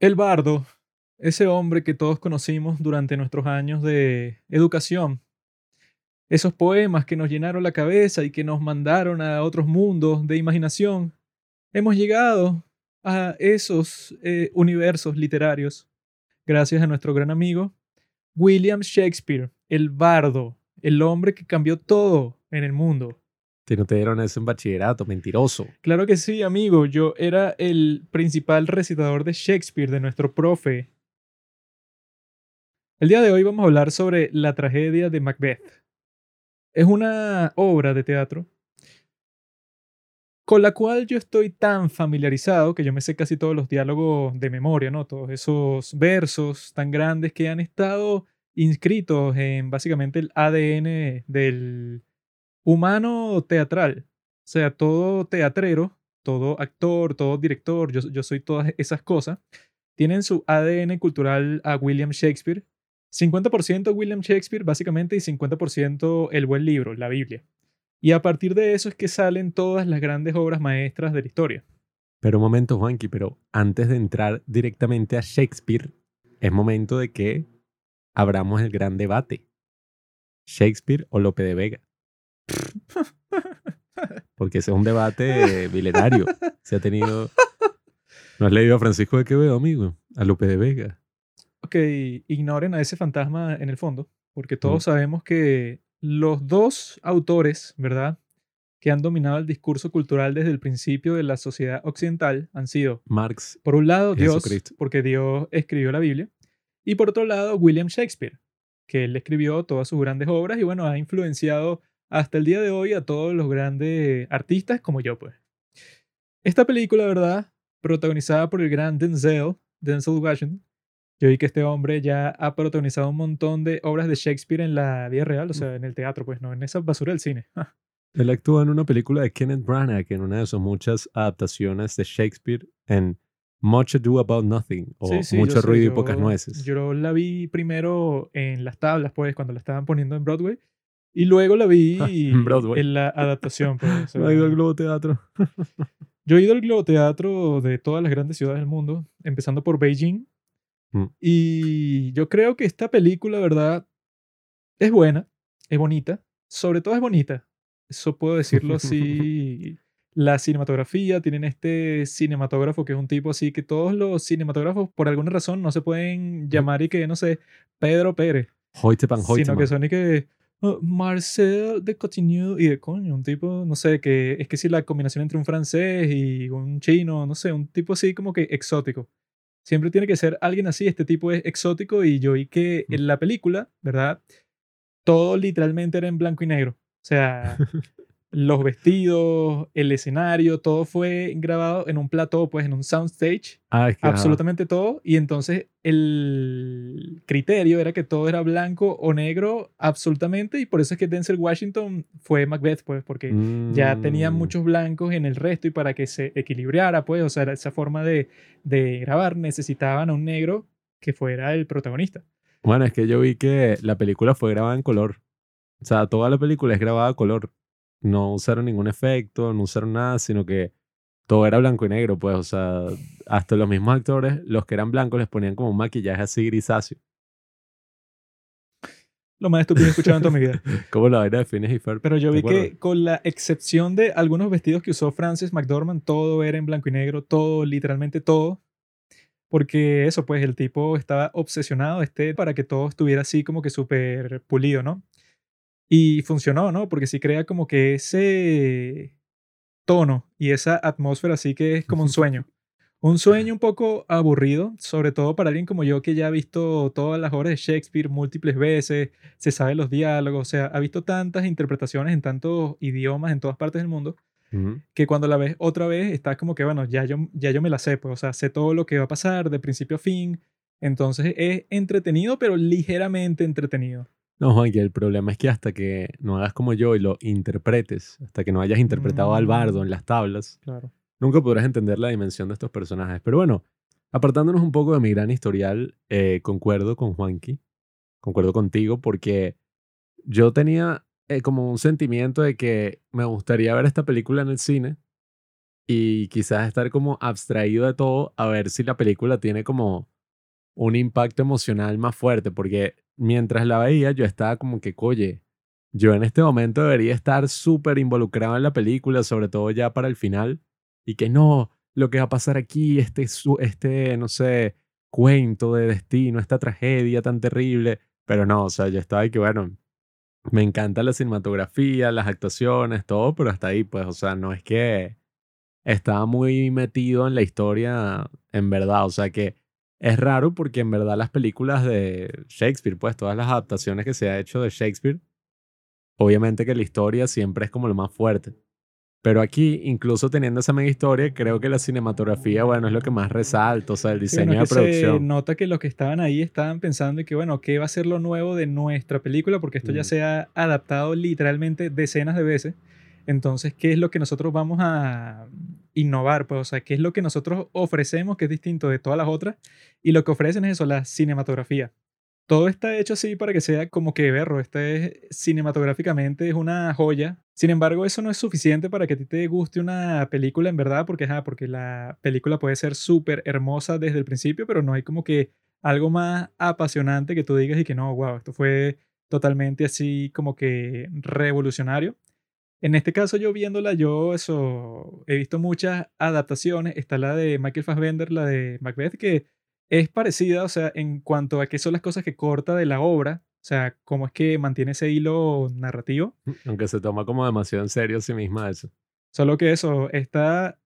El bardo, ese hombre que todos conocimos durante nuestros años de educación. Esos poemas que nos llenaron la cabeza y que nos mandaron a otros mundos de imaginación. Hemos llegado a esos eh, universos literarios gracias a nuestro gran amigo William Shakespeare, el bardo, el hombre que cambió todo en el mundo. Si no te dieron eso en bachillerato, mentiroso. Claro que sí, amigo. Yo era el principal recitador de Shakespeare, de nuestro profe. El día de hoy vamos a hablar sobre la tragedia de Macbeth. Es una obra de teatro con la cual yo estoy tan familiarizado que yo me sé casi todos los diálogos de memoria, ¿no? Todos esos versos tan grandes que han estado inscritos en básicamente el ADN del humano teatral. O sea, todo teatrero, todo actor, todo director, yo, soy todas esas cosas, tienen su ADN cultural a William Shakespeare. 50% William Shakespeare, básicamente, y 50% el buen libro, la Biblia. Y a partir de eso es que salen todas las grandes obras maestras de la historia. Pero un momento, Juanqui, pero antes de entrar directamente a Shakespeare, es momento de que abramos el gran debate. Shakespeare o Lope de Vega. Porque ese es un debate milenario. Se ha tenido... ¿No has leído a Francisco de Quevedo, amigo? A Lope de Vega. Ok, ignoren a ese fantasma en el fondo, porque todos sabemos que los dos autores, ¿verdad? Que han dominado el discurso cultural desde el principio de la sociedad occidental han sido Marx. Por un lado, Dios, Jesucristo. porque Dios escribió la Biblia, y por otro lado, William Shakespeare, que él escribió todas sus grandes obras y bueno, ha influenciado hasta el día de hoy a todos los grandes artistas como yo, pues. Esta película, ¿verdad? Protagonizada por el gran Denzel, Denzel Washington. Yo vi que este hombre ya ha protagonizado un montón de obras de Shakespeare en la vida real, o sea, en el teatro, pues no, en esa basura del cine. Él actúa en una película de Kenneth Branagh, en una de sus muchas adaptaciones de Shakespeare en Much Ado About Nothing o Sí, sí, Mucho sé, Ruido y yo- Pocas Nueces. Yo la vi primero en las tablas, pues, cuando la estaban poniendo en Broadway. Y luego la vi En Broadway. en la adaptación. Pues, o sea, No ha ido al Globo Teatro. yo he ido al Globo Teatro de todas las grandes ciudades del mundo, empezando por Beijing. Mm. Y yo creo que esta película, ¿verdad? Es buena, es bonita. Sobre todo es bonita. Eso puedo decirlo así. La cinematografía, tienen este cinematógrafo que es un tipo así que todos los cinematógrafos, por alguna razón, no se pueden llamar y que, no sé, Pedro Pérez, Hoytepan, sino que son y que oh, Marcel de Cotigny y de coño, un tipo, no sé, que es que si la combinación entre un francés y un chino, no sé, un tipo así como que exótico. Siempre tiene que ser alguien así, este tipo es exótico y yo vi que en la película, ¿verdad? Todo literalmente era en blanco y negro. O sea, los vestidos, el escenario, todo fue grabado en un plató, pues en un soundstage Ah, es que, ajá. absolutamente todo. Y entonces el criterio era que todo era blanco o negro absolutamente. Y por eso es que Denzel Washington fue Macbeth, pues, porque ya tenían Mm. muchos blancos en el resto y para que se equilibrara, pues, o sea, esa forma de, de grabar necesitaban a un negro que fuera el protagonista. Bueno, es que yo vi que la película fue grabada en color. O sea, toda la película es grabada a color. No usaron ningún efecto, no usaron nada, sino que todo era blanco y negro, pues. O sea, hasta los mismos actores, los que eran blancos, les ponían como un maquillaje así grisáceo. Lo más estúpido que he escuchado en toda mi vida. Como la vaina de Phineas y Ferb. Pero yo ¿te vi que con la excepción de algunos vestidos que usó Francis McDormand, todo era en blanco y negro, todo, literalmente todo. Porque eso, pues el tipo estaba obsesionado este para que todo estuviera así como que súper pulido, ¿no? Y funcionó, ¿no? Porque sí crea como que ese tono y esa atmósfera así que es como un sueño. Un sueño un poco aburrido, sobre todo para alguien como yo que ya ha visto todas las obras de Shakespeare múltiples veces, se sabe los diálogos, o sea, ha visto tantas interpretaciones en tantos idiomas en todas partes del mundo, que cuando la ves otra vez estás como que, bueno, ya yo, ya yo me la sé, pues, o sea, sé todo lo que va a pasar de principio a fin. Entonces es entretenido, pero ligeramente entretenido. No, Juan, que el problema es que hasta que no hagas como yo y lo interpretes, hasta que no hayas interpretado al bardo en las tablas, Claro. nunca podrás entender la dimensión de estos personajes. Pero bueno, apartándonos un poco de mi gran historial, eh, concuerdo con Juanqui, concuerdo contigo, porque yo tenía eh, como un sentimiento de que me gustaría ver esta película en el cine, y quizás estar como abstraído de todo a ver si la película tiene como un impacto emocional más fuerte, porque mientras la veía yo estaba como que, oye, yo en este momento debería estar súper involucrado en la película, sobre todo ya para el final, y que no, lo que va a pasar aquí, este, este no sé, cuento de destino, esta tragedia tan terrible, pero no, o sea, yo estaba ahí que, bueno, me encanta la cinematografía, las actuaciones, todo, pero hasta ahí, pues, o sea, no es que estaba muy metido en la historia en verdad, o sea que es raro porque en verdad las películas de Shakespeare, pues todas las adaptaciones que se ha hecho de Shakespeare, obviamente que la historia siempre es como lo más fuerte. Pero aquí, incluso teniendo esa mega historia, creo que la cinematografía, bueno, es lo que más resalta, o sea, el diseño de producción. Se nota que los que estaban ahí estaban pensando que, bueno, ¿qué va a ser lo nuevo de nuestra película? Porque esto ya se ha adaptado literalmente decenas de veces. Entonces, ¿qué es lo que nosotros vamos a innovar? Pues, o sea, ¿qué es lo que nosotros ofrecemos que es distinto de todas las otras? Y lo que ofrecen es eso, la cinematografía todo está hecho así para que sea como que berro. Este es, cinematográficamente es una joya. Sin embargo, eso no es suficiente para que a ti te guste una película en verdad, porque, porque la película puede ser súper hermosa desde el principio, pero no hay como que algo más apasionante que tú digas y que no, wow, esto fue totalmente así como que revolucionario. En este caso, yo viéndola, yo eso, he visto muchas adaptaciones. Está la de Michael Fassbender, la de Macbeth, que es parecida, o sea, en cuanto a qué son las cosas que corta de la obra, o sea, cómo es que mantiene ese hilo narrativo. Mm, aunque se toma como demasiado en serio a sí misma eso. Solo que eso, está...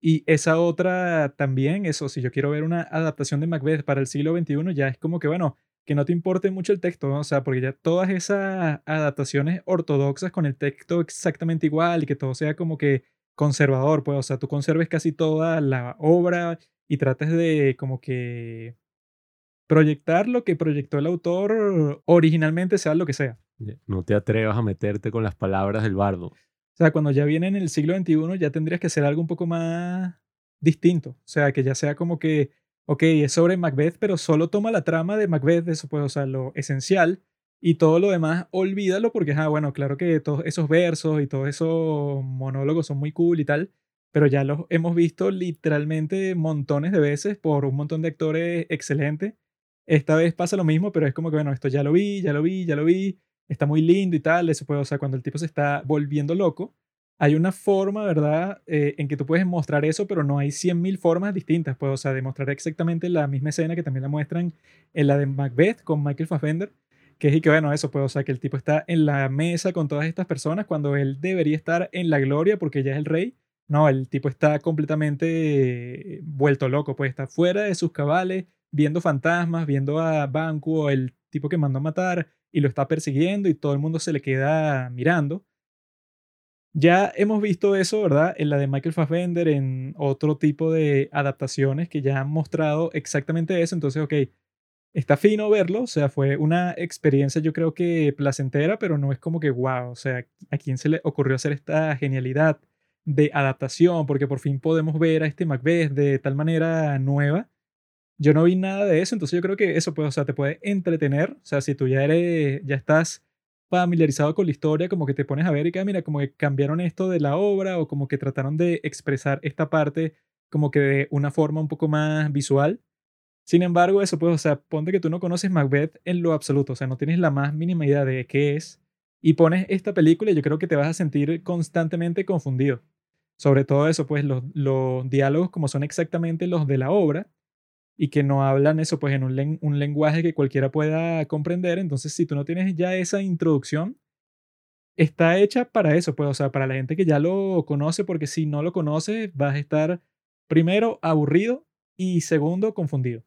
Y esa otra también, eso, si yo quiero ver una adaptación de Macbeth para el siglo XXI, ya es como que, bueno, que no te importe mucho el texto, o sea, porque ya todas esas adaptaciones ortodoxas con el texto exactamente igual y que todo sea como que conservador, pues, o sea, tú conserves casi toda la obra y trates de como que proyectar lo que proyectó el autor originalmente, sea lo que sea. No te atrevas a meterte con las palabras del bardo. O sea, cuando ya viene en el siglo XXI, ya tendrías que hacer algo un poco más distinto. O sea, que ya sea como que, ok, es sobre Macbeth, pero solo toma la trama de Macbeth, eso pues, o sea, lo esencial, y todo lo demás, olvídalo, porque, ah, bueno, claro que todos esos versos y todos esos monólogos son muy cool y tal, pero ya los hemos visto literalmente montones de veces por un montón de actores excelentes. Esta vez pasa lo mismo, pero es como que, bueno, esto ya lo vi, ya lo vi, ya lo vi, está muy lindo y tal, eso puede, o sea, cuando el tipo se está volviendo loco, hay una forma, ¿verdad?, eh, en que tú puedes mostrar eso, pero no hay 100.000 formas distintas, pues, o sea, demostrar exactamente la misma escena que también la muestran en la de Macbeth con Michael Fassbender, que es y que, bueno, eso, pues, o sea, que el tipo está en la mesa con todas estas personas cuando él debería estar en la gloria porque ya es el rey, no, el tipo está completamente vuelto loco, pues está fuera de sus cabales, viendo fantasmas, viendo a Banco, el tipo que mandó a matar, y lo está persiguiendo y todo el mundo se le queda mirando. Ya hemos visto eso, ¿verdad? En la de Michael Fassbender, en otro tipo de adaptaciones que ya han mostrado exactamente eso. Entonces, ok, está fino verlo, o sea, fue una experiencia yo creo que placentera, pero no es como que, wow, o sea, ¿a quién se le ocurrió hacer esta genialidad? de adaptación, porque por fin podemos ver a este Macbeth de tal manera nueva. Yo no vi nada de eso, entonces yo creo que eso puede, o sea, te puede entretener, o sea, si tú ya eres, ya estás familiarizado con la historia, como que te pones a ver y que, ah, mira, como que cambiaron esto de la obra o como que trataron de expresar esta parte como que de una forma un poco más visual. Sin embargo, eso pues, o sea, ponte que tú no conoces Macbeth en lo absoluto, o sea, no tienes la más mínima idea de qué es, y pones esta película yo creo que te vas a sentir constantemente confundido sobre todo eso, pues los, los diálogos como son exactamente los de la obra y que no hablan eso pues en un, lenguaje que cualquiera pueda comprender, entonces si tú no tienes ya esa introducción, está hecha para eso, pues, o sea, para la gente que ya lo conoce, porque si no lo conoces, vas a estar primero aburrido y segundo confundido.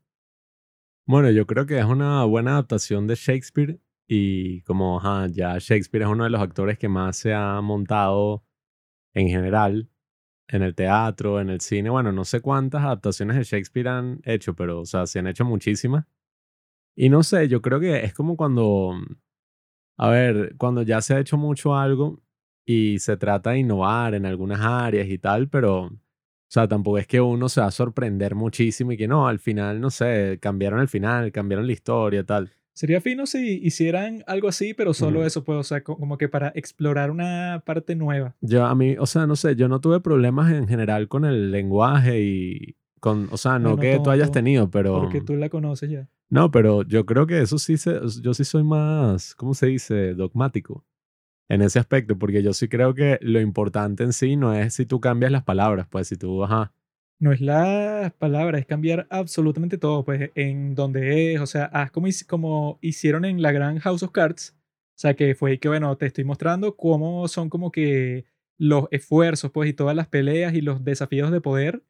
Bueno, yo creo que es una buena adaptación de Shakespeare y como ya Shakespeare es uno de los actores que más se ha montado en general en el teatro, en el cine, bueno, no sé cuántas adaptaciones de Shakespeare han hecho, pero, o sea, se han hecho muchísimas. Y no sé, yo creo que es como cuando, a ver, cuando ya se ha hecho mucho algo y se trata de innovar en algunas áreas y tal, pero, o sea, tampoco es que uno se va a sorprender muchísimo y que no, al final, no sé, cambiaron el final, cambiaron la historia, tal. Sería fino si hicieran algo así, pero solo Ujú. eso, pues, o sea, co- como que para explorar una parte nueva. Yo a mí, o sea, no sé, yo no tuve problemas en general con el lenguaje y con, o sea, no Bueno, que tú hayas tonto, tenido, pero Porque tú la conoces ya. no, pero yo creo que eso sí se, yo sí soy más, ¿cómo se dice? Dogmático en ese aspecto, porque yo sí creo que lo importante en sí no es si tú cambias las palabras, pues si tú, ajá, No es las palabras, es cambiar absolutamente todo, pues, en donde es, o sea, haz como, como hicieron en la gran House of Cards, o sea, que fue que, bueno, te estoy mostrando cómo son como que los esfuerzos, pues, y todas las peleas y los desafíos de poder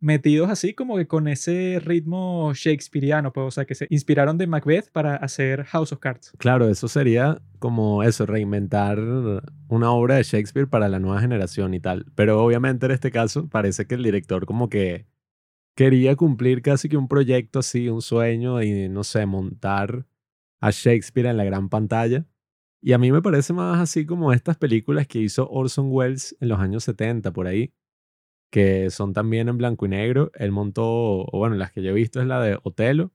metidos así como que con ese ritmo shakespeariano, pues, o sea, que se inspiraron de Macbeth para hacer House of Cards. Claro, eso sería como eso, reinventar una obra de Shakespeare para la nueva generación y tal. Pero obviamente en este caso parece que el director como que quería cumplir casi que un proyecto así, un sueño y no sé, montar a Shakespeare en la gran pantalla. Y a mí me parece más así como estas películas que hizo Orson Welles en los años 70 por ahí, que son también en blanco y negro. Él montó, o bueno, las que yo he visto es la de Otelo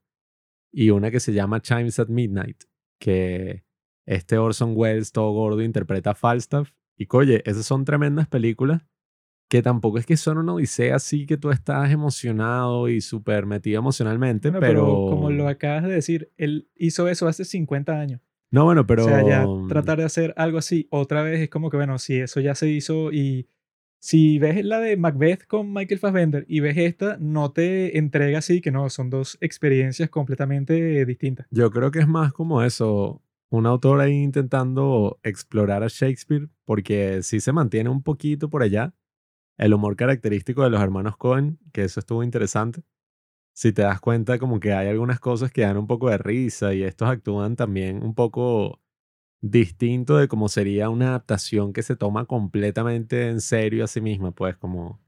y una que se llama Chimes at Midnight, que este Orson Welles todo gordo interpreta a Falstaff. Y oye, esas son tremendas películas que tampoco es que son una odisea así que tú estás emocionado y súper metido emocionalmente, Bueno, pero pero... como lo acabas de decir, él hizo eso hace 50 años. No, bueno, pero... O sea, ya tratar de hacer algo así otra vez es como que, bueno, si eso ya se hizo y si ves la de Macbeth con Michael Fassbender y ves esta, no te entrega así, que no, son dos experiencias completamente distintas. Yo creo que es más como eso, un autor ahí intentando explorar a Shakespeare, porque sí se mantiene un poquito por allá el humor característico de los hermanos Cohen, que eso estuvo interesante. Si te das cuenta, como que hay algunas cosas que dan un poco de risa y estos actúan también un poco distinto de cómo sería una adaptación que se toma completamente en serio a sí misma, pues como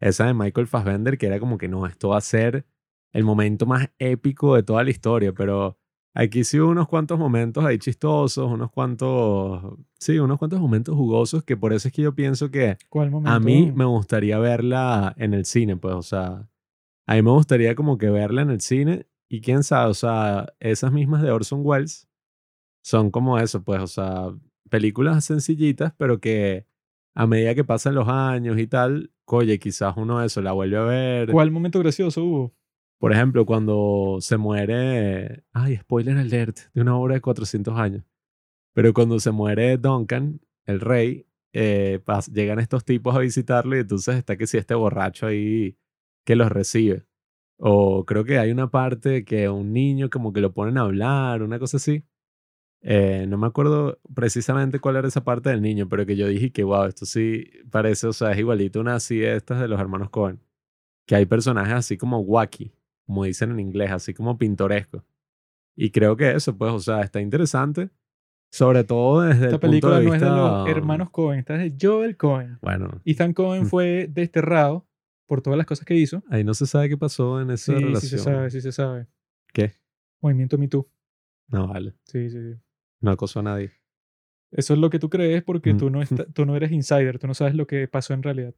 esa de Michael Fassbender, que era como que no, esto va a ser el momento más épico de toda la historia, pero aquí sí hubo unos cuantos momentos ahí chistosos, unos cuantos, sí, unos cuantos momentos jugosos, que por eso es que yo pienso que a mí me gustaría verla en el cine, pues, o sea, a mí me gustaría como que verla en el cine y quién sabe, o sea, esas mismas de Orson Welles son como eso, pues, o sea, películas sencillitas, pero que a medida que pasan los años y tal, oye, quizás uno eso la vuelve a ver. ¿Cuál momento gracioso hubo? Por ejemplo, cuando se muere, ay, spoiler alert, de una obra de 400 años. Pero cuando se muere Duncan, el rey, eh, llegan estos tipos a visitarlo y entonces está que si este borracho ahí que los recibe. O creo que hay una parte que un niño como que lo ponen a hablar, una cosa así. Eh, no me acuerdo precisamente cuál era esa parte del niño, pero que yo dije que, wow, esto sí parece, o sea, es igualito una así de estas de los hermanos Cohen. Que hay personajes así como wacky, como dicen en inglés, así como pintorescos. Y creo que eso, pues, o sea, está interesante. Sobre todo desde Esta el punto película de no es de vista... los hermanos Cohen, esta es de Joel Cohen. Bueno, Ethan Cohen Mm. fue desterrado por todas las cosas que hizo. ahí no se sabe qué pasó en esa Sí, sí relación. se sabe, sí se sabe. ¿Qué? Movimiento Me Too. No, vale. Sí, sí, sí. No acosó a nadie. Eso es lo que tú crees porque Mm. tú no, esta- tú no eres insider, tú no sabes lo que pasó en realidad.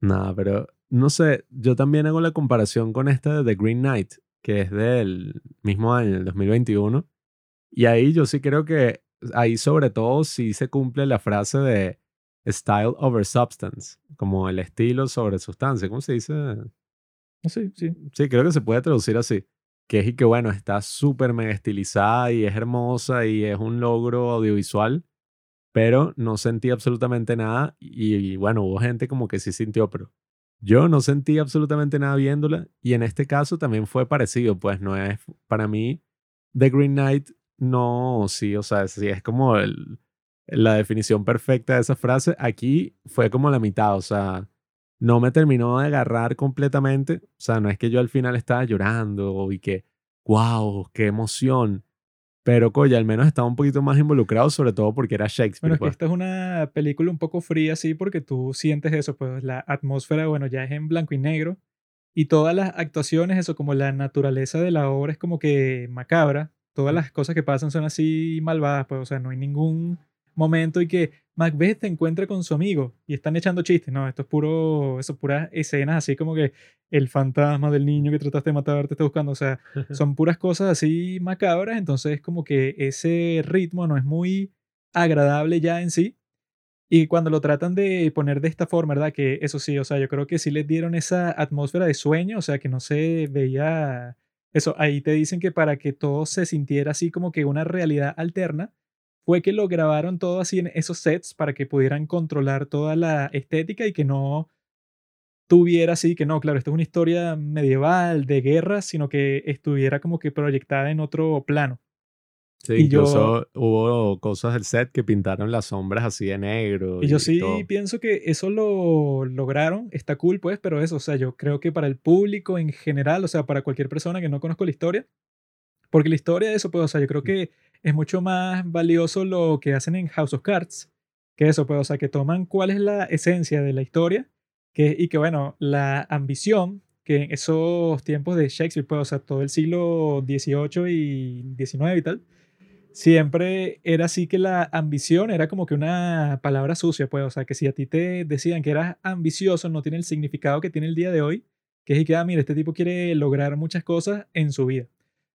Nada, pero no sé, yo también hago la comparación con esta de The Green Knight, que es del mismo año, el 2021. Y ahí yo sí creo que, ahí sobre todo sí se cumple la frase de style over substance, como el estilo sobre sustancia, ¿cómo se dice? No sé, sí. Sí, creo que se puede traducir así. Que es y que, bueno, está súper mega estilizada y es hermosa y es un logro audiovisual, pero no sentí absolutamente nada. Y, y, bueno, hubo gente como que sí sintió, pero yo no sentí absolutamente nada viéndola. Y en este caso también fue parecido, pues no es, para mí, The Green Knight, no, sí, o sea, sí es como el- la definición perfecta de esa frase. Aquí fue como la mitad, o sea no me terminó de agarrar completamente. O sea, no es que yo al final estaba llorando y que, wow, qué emoción. Pero, coño, al menos estaba un poquito más involucrado, sobre todo porque era Shakespeare. Bueno, es que pues. esta es una película un poco fría, sí, porque tú sientes eso, pues la atmósfera, bueno, ya es en blanco y negro. Y todas las actuaciones, eso, como la naturaleza de la obra es como que macabra. Todas las cosas que pasan son así malvadas, pues, o sea, no hay ningún momento y que Macbeth se encuentra con su amigo y están echando chistes. No, esto es puro, eso puras escenas así como que el fantasma del niño que trataste de matar te está buscando. O sea, son puras cosas así macabras. Entonces, como que ese ritmo no es muy agradable ya en sí. Y cuando lo tratan de poner de esta forma, ¿verdad? Que eso sí, o sea, yo creo que sí les dieron esa atmósfera de sueño, o sea, que no se veía eso. Ahí te dicen que para que todo se sintiera así como que una realidad alterna, fue que lo grabaron todo así en esos sets para que pudieran controlar toda la estética y que no tuviera así, que no, claro, esto es una historia medieval, de guerra, sino que estuviera como que proyectada en otro plano. Sí, incluso hubo cosas del set que pintaron las sombras así de negro. Y, yo sí pienso que eso lo lograron, está cool pues, pero eso, o sea, yo creo que para el público en general, o sea, para cualquier persona que no conozca la historia, porque la historia de eso, pues, o sea, yo creo que es mucho más valioso lo que hacen en House of Cards, que eso, pues, o sea, que toman cuál es la esencia de la historia, que, y que, bueno, la ambición, que en esos tiempos de Shakespeare, pues, o sea, todo el siglo XVIII y XIX y tal, siempre era así que la ambición era como que una palabra sucia, pues, o sea, que si a ti te decían que eras ambicioso, no tiene el significado que tiene el día de hoy, que es que, ah, mira, este tipo quiere lograr muchas cosas en su vida,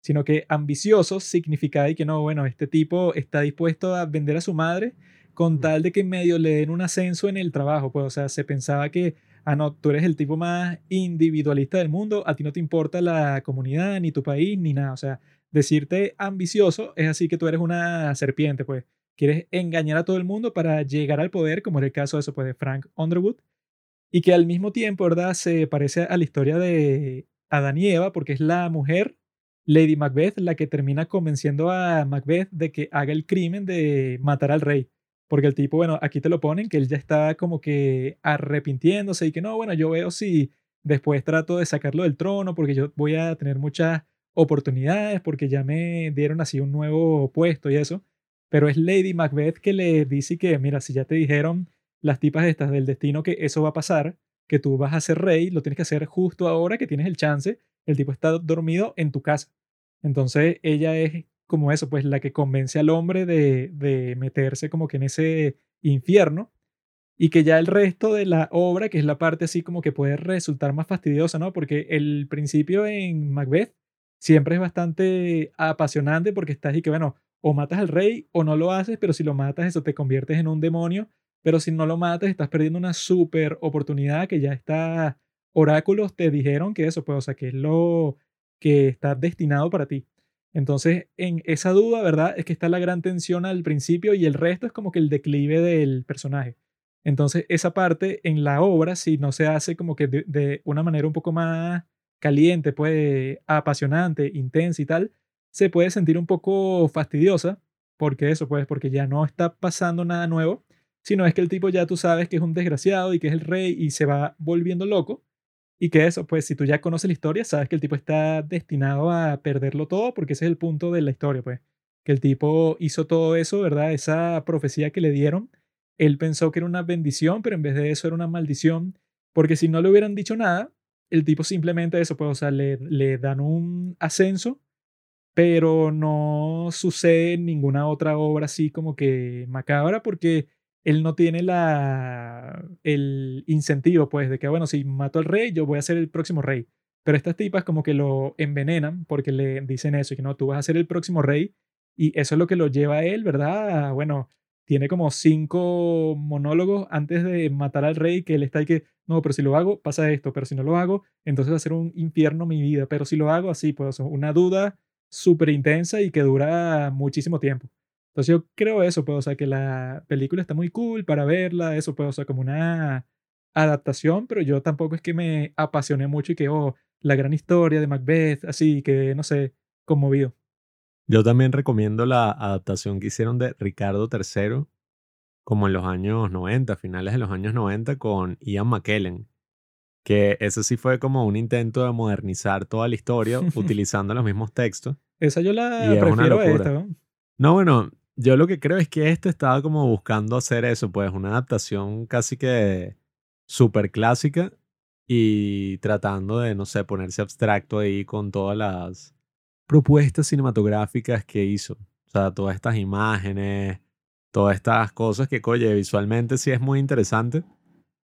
sino que ambicioso significaba y que no, bueno, este tipo está dispuesto a vender a su madre con tal de que medio le den un ascenso en el trabajo, pues, o sea, se pensaba que, ah, no, tú eres el tipo más individualista del mundo, a ti no te importa la comunidad, ni tu país, ni nada, o sea, decirte ambicioso es así que tú eres una serpiente, pues quieres engañar a todo el mundo para llegar al poder, como es el caso de eso, pues, de Frank Underwood, y que al mismo tiempo, ¿verdad? Se parece a la historia de Adán y Eva, porque es la mujer, Lady Macbeth, la que termina convenciendo a Macbeth de que haga el crimen de matar al rey. Porque el tipo, bueno, aquí te lo ponen, que él ya está como que arrepintiéndose y que no, bueno, yo veo si después trato de sacarlo del trono porque yo voy a tener muchas oportunidades porque ya me dieron así un nuevo puesto y eso. Pero es Lady Macbeth que le dice que, mira, si ya te dijeron las tipas estas del destino que eso va a pasar, que tú vas a ser rey, lo tienes que hacer justo ahora que tienes el chance, el tipo está dormido en tu casa. Entonces ella es como eso, pues la que convence al hombre de, de meterse como que en ese infierno y que ya el resto de la obra, que es la parte así como que puede resultar más fastidiosa, ¿no? Porque el principio en Macbeth siempre es bastante apasionante porque estás y que, bueno, o matas al rey o no lo haces, pero si lo matas, eso te conviertes en un demonio, pero si no lo matas, estás perdiendo una súper oportunidad que ya está, oráculos te dijeron que eso, pues, o sea, que es lo que está destinado para ti. Entonces, en esa duda, ¿verdad? Es que está la gran tensión al principio y el resto es como que el declive del personaje. Entonces, esa parte en la obra, si no se hace como que de una manera un poco más caliente, pues apasionante, intensa y tal, se puede sentir un poco fastidiosa, porque eso, pues, porque ya no está pasando nada nuevo, sino es que el tipo ya tú sabes que es un desgraciado y que es el rey y se va volviendo loco, y que eso, pues, si tú ya conoces la historia, sabes que el tipo está destinado a perderlo todo, porque ese es el punto de la historia, pues, que el tipo hizo todo eso, ¿verdad? Esa profecía que le dieron, él pensó que era una bendición, pero en vez de eso era una maldición, porque si no le hubieran dicho nada, el tipo simplemente eso, pues, o sea, le, le dan un ascenso, pero no sucede ninguna otra obra así como que macabra porque él no tiene la, el incentivo, pues, de que, bueno, si mato al rey, yo voy a ser el próximo rey. Pero estas tipas como que lo envenenan porque le dicen eso, que no, tú vas a ser el próximo rey, y eso es lo que lo lleva a él, ¿verdad? bueno, tiene como cinco monólogos antes de matar al rey, que él está ahí que, no, pero si lo hago, pasa esto, pero si no lo hago, entonces va a ser un infierno mi vida, pero si lo hago así, pues una duda súper intensa y que dura muchísimo tiempo. Entonces yo creo eso, pues, o sea, que la película está muy cool para verla, eso, pues, o sea, como una adaptación, pero yo tampoco es que me apasioné mucho y que, oh, la gran historia de Macbeth, así que, no sé, conmovido. Yo también recomiendo la adaptación que hicieron de Ricardo III, como en los años 90, finales de los años 90, con Ian McKellen. Que eso sí fue como un intento de modernizar toda la historia utilizando los mismos textos. Esa yo la prefiero a esta, ¿no? No, bueno, yo lo que creo es que este estaba como buscando hacer eso, pues una adaptación casi que súper clásica y tratando de, no sé, ponerse abstracto ahí con todas las propuestas cinematográficas que hizo. O sea, todas estas imágenes, todas estas cosas que, oye, visualmente sí es muy interesante.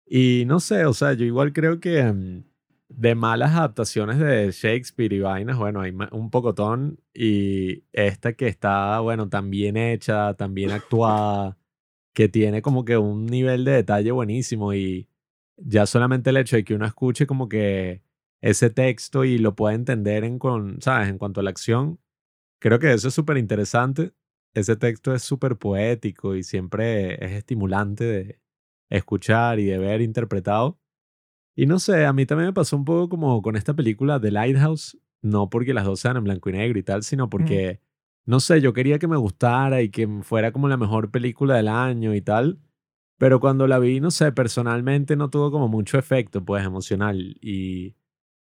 Y no sé, o sea, yo igual creo que mm, de malas adaptaciones de Shakespeare y vainas, bueno, hay un pocotón. Y esta que está, bueno, tan bien hecha, tan bien actuada, que tiene como que un nivel de detalle buenísimo. Y ya solamente el hecho de que uno escuche como que ese texto y lo pueda entender en, con, ¿sabes? en cuanto a la acción, creo que eso es súper interesante. Ese texto es súper poético y siempre es estimulante de escuchar y de ver interpretado. Y no sé, a mí también me pasó un poco como con esta película The Lighthouse, no porque las dos sean en blanco y negro y tal, sino porque, no sé, yo quería que me gustara y que fuera como la mejor película del año y tal, pero cuando la vi, no sé, personalmente no tuvo como mucho efecto, pues, emocional. Y,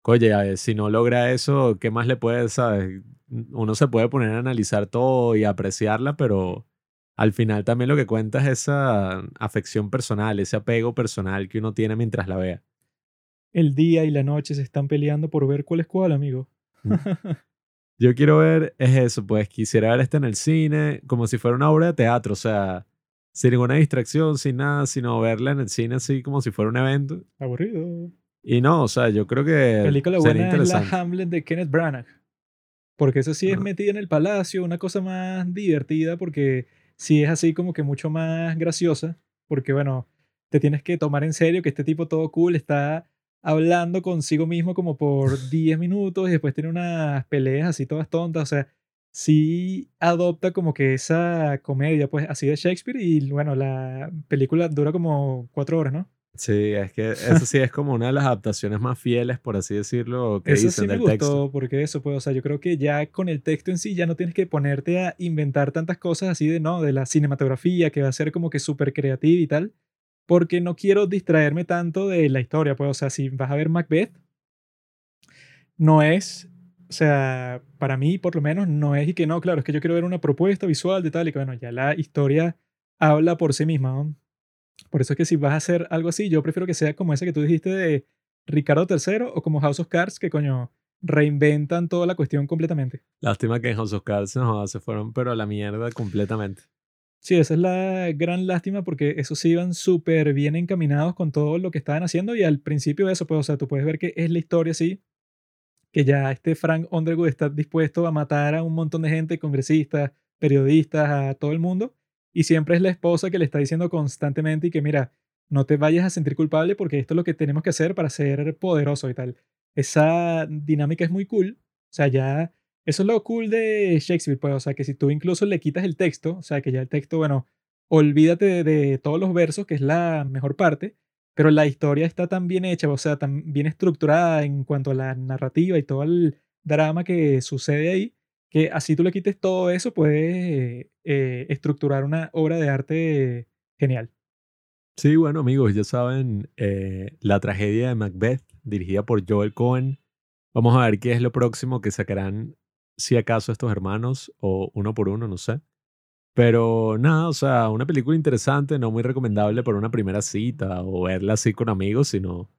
oye, si no logra eso, ¿qué más le puede, sabes? Uno se puede poner a analizar todo y apreciarla, pero al final también lo que cuenta es esa afección personal, ese apego personal que uno tiene mientras la vea. El día y la noche se están peleando por ver cuál es cuál, amigo. Yo quiero ver, es eso, pues quisiera ver esta en el cine, como si fuera una obra de teatro, o sea, sin ninguna distracción, sin nada, sino verla en el cine así como si fuera un evento. Aburrido. Y no, o sea, yo creo que película sería buena es la. Hamlet de Kenneth Branagh. Porque eso sí es metida en el palacio, una cosa más divertida, porque sí es así como que mucho más graciosa. Porque, bueno, te tienes que tomar en serio que este tipo todo cool está hablando consigo mismo como por 10 minutos y después tiene unas peleas así todas tontas. O sea, sí adopta como que esa comedia, pues así de Shakespeare. Y bueno, la película dura como cuatro horas, ¿no? Sí, es que eso sí es como una de las adaptaciones más fieles, por así decirlo, que Eso dicen sí me del gustó, texto. porque eso, pues, o sea, yo creo que ya con el texto en sí ya no tienes que ponerte a inventar tantas cosas así de, no, de la cinematografía, que va a ser como que súper creativa y tal, porque no quiero distraerme tanto de la historia, pues, o sea, si vas a ver Macbeth, no es, o sea, para mí por lo menos no es y que no, claro, es que yo quiero ver una propuesta visual de tal y que, bueno, ya la historia habla por sí misma, ¿no? Por eso es que si vas a hacer algo así, yo prefiero que sea como ese que tú dijiste de Ricardo III o como House of Cards, que coño, reinventan toda la cuestión completamente. Lástima que House of Cards no, se fueron, pero a la mierda completamente. Sí, esa es la gran lástima porque esos iban súper bien encaminados con todo lo que estaban haciendo y al principio de eso, pues, o sea, tú puedes ver que es la historia así, que ya este Frank Underwood está dispuesto a matar a un montón de gente, congresistas, periodistas, a todo el mundo, y siempre es la esposa que le está diciendo constantemente y que mira, no te vayas a sentir culpable porque esto es lo que tenemos que hacer para ser poderoso y tal. Esa dinámica es muy cool, o sea, ya eso es lo cool de Shakespeare, pues, o sea, que si tú incluso le quitas el texto, o sea, que ya el texto, bueno, olvídate de, de todos los versos, que es la mejor parte, pero la historia está tan bien hecha, o sea, tan bien estructurada en cuanto a la narrativa y todo el drama que sucede ahí, que así tú le quites todo eso, puedes eh, estructurar una obra de arte genial. Sí, bueno, amigos, ya saben, eh, la tragedia de Macbeth, dirigida por Joel Cohen. Vamos a ver qué es lo próximo que sacarán, si acaso, estos hermanos, o uno por uno, no sé. Pero nada, o sea, una película interesante, no muy recomendable para una primera cita o verla así con amigos, sino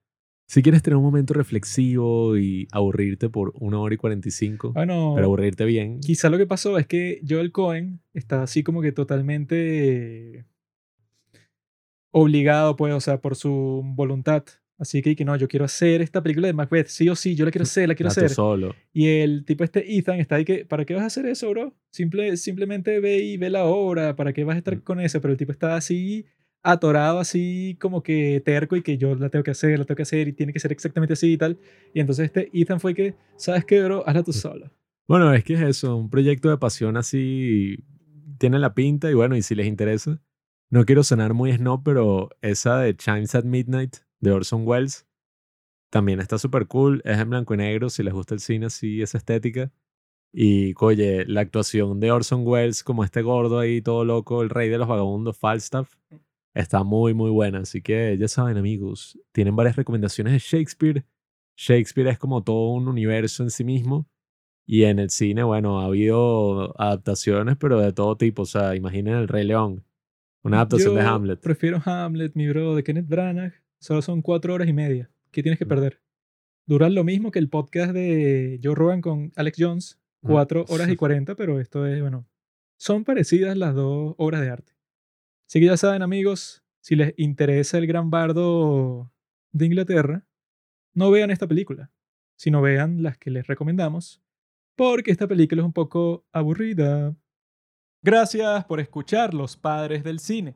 si quieres tener un momento reflexivo y aburrirte por una hora y cuarenta y cinco, Bueno, pero aburrirte bien. Quizá lo que pasó es que Joel Cohen está así como que totalmente obligado, pues, o sea, por su voluntad. Así que, que no, yo quiero hacer esta película de Macbeth, sí o sí, yo la quiero hacer, la quiero hacer. solo. Y el tipo este Ethan está ahí que, ¿para qué vas a hacer eso, bro? Simple, simplemente ve y ve la obra, ¿para qué vas a estar Mm. con eso? Pero el tipo está así atorado, así como que terco y que yo la tengo que hacer, la tengo que hacer y tiene que ser exactamente así y tal. Y entonces este Ethan fue que, ¿sabes qué, bro? Hazla tú solo. Bueno, es que es eso, un proyecto de pasión así tiene la pinta y bueno, y si les interesa, no quiero sonar muy snob, pero esa de Chimes at Midnight de Orson Welles también está súper cool, es en blanco y negro, si les gusta el cine así, esa estética. Y oye, la actuación de Orson Welles como este gordo ahí, todo loco, el rey de los vagabundos, Falstaff, está muy, muy buena. Así que ya saben, amigos, tienen varias recomendaciones de Shakespeare. Shakespeare es como todo un universo en sí mismo. Y en el cine, bueno, ha habido adaptaciones, pero de todo tipo. O sea, imaginen El Rey León, una adaptación de Hamlet. Prefiero Hamlet, mi bro, de Kenneth Branagh. Solo son cuatro horas y media. ¿Qué tienes que perder? Duran lo mismo que el podcast de Joe Rogan con Alex Jones. Cuatro horas y cuarenta, pero esto es, bueno, son parecidas las dos obras de arte. Así que ya saben, amigos, si les interesa el gran bardo de Inglaterra, no vean esta película, sino vean las que les recomendamos, porque esta película es un poco aburrida. Gracias por escuchar Los Padres del Cine.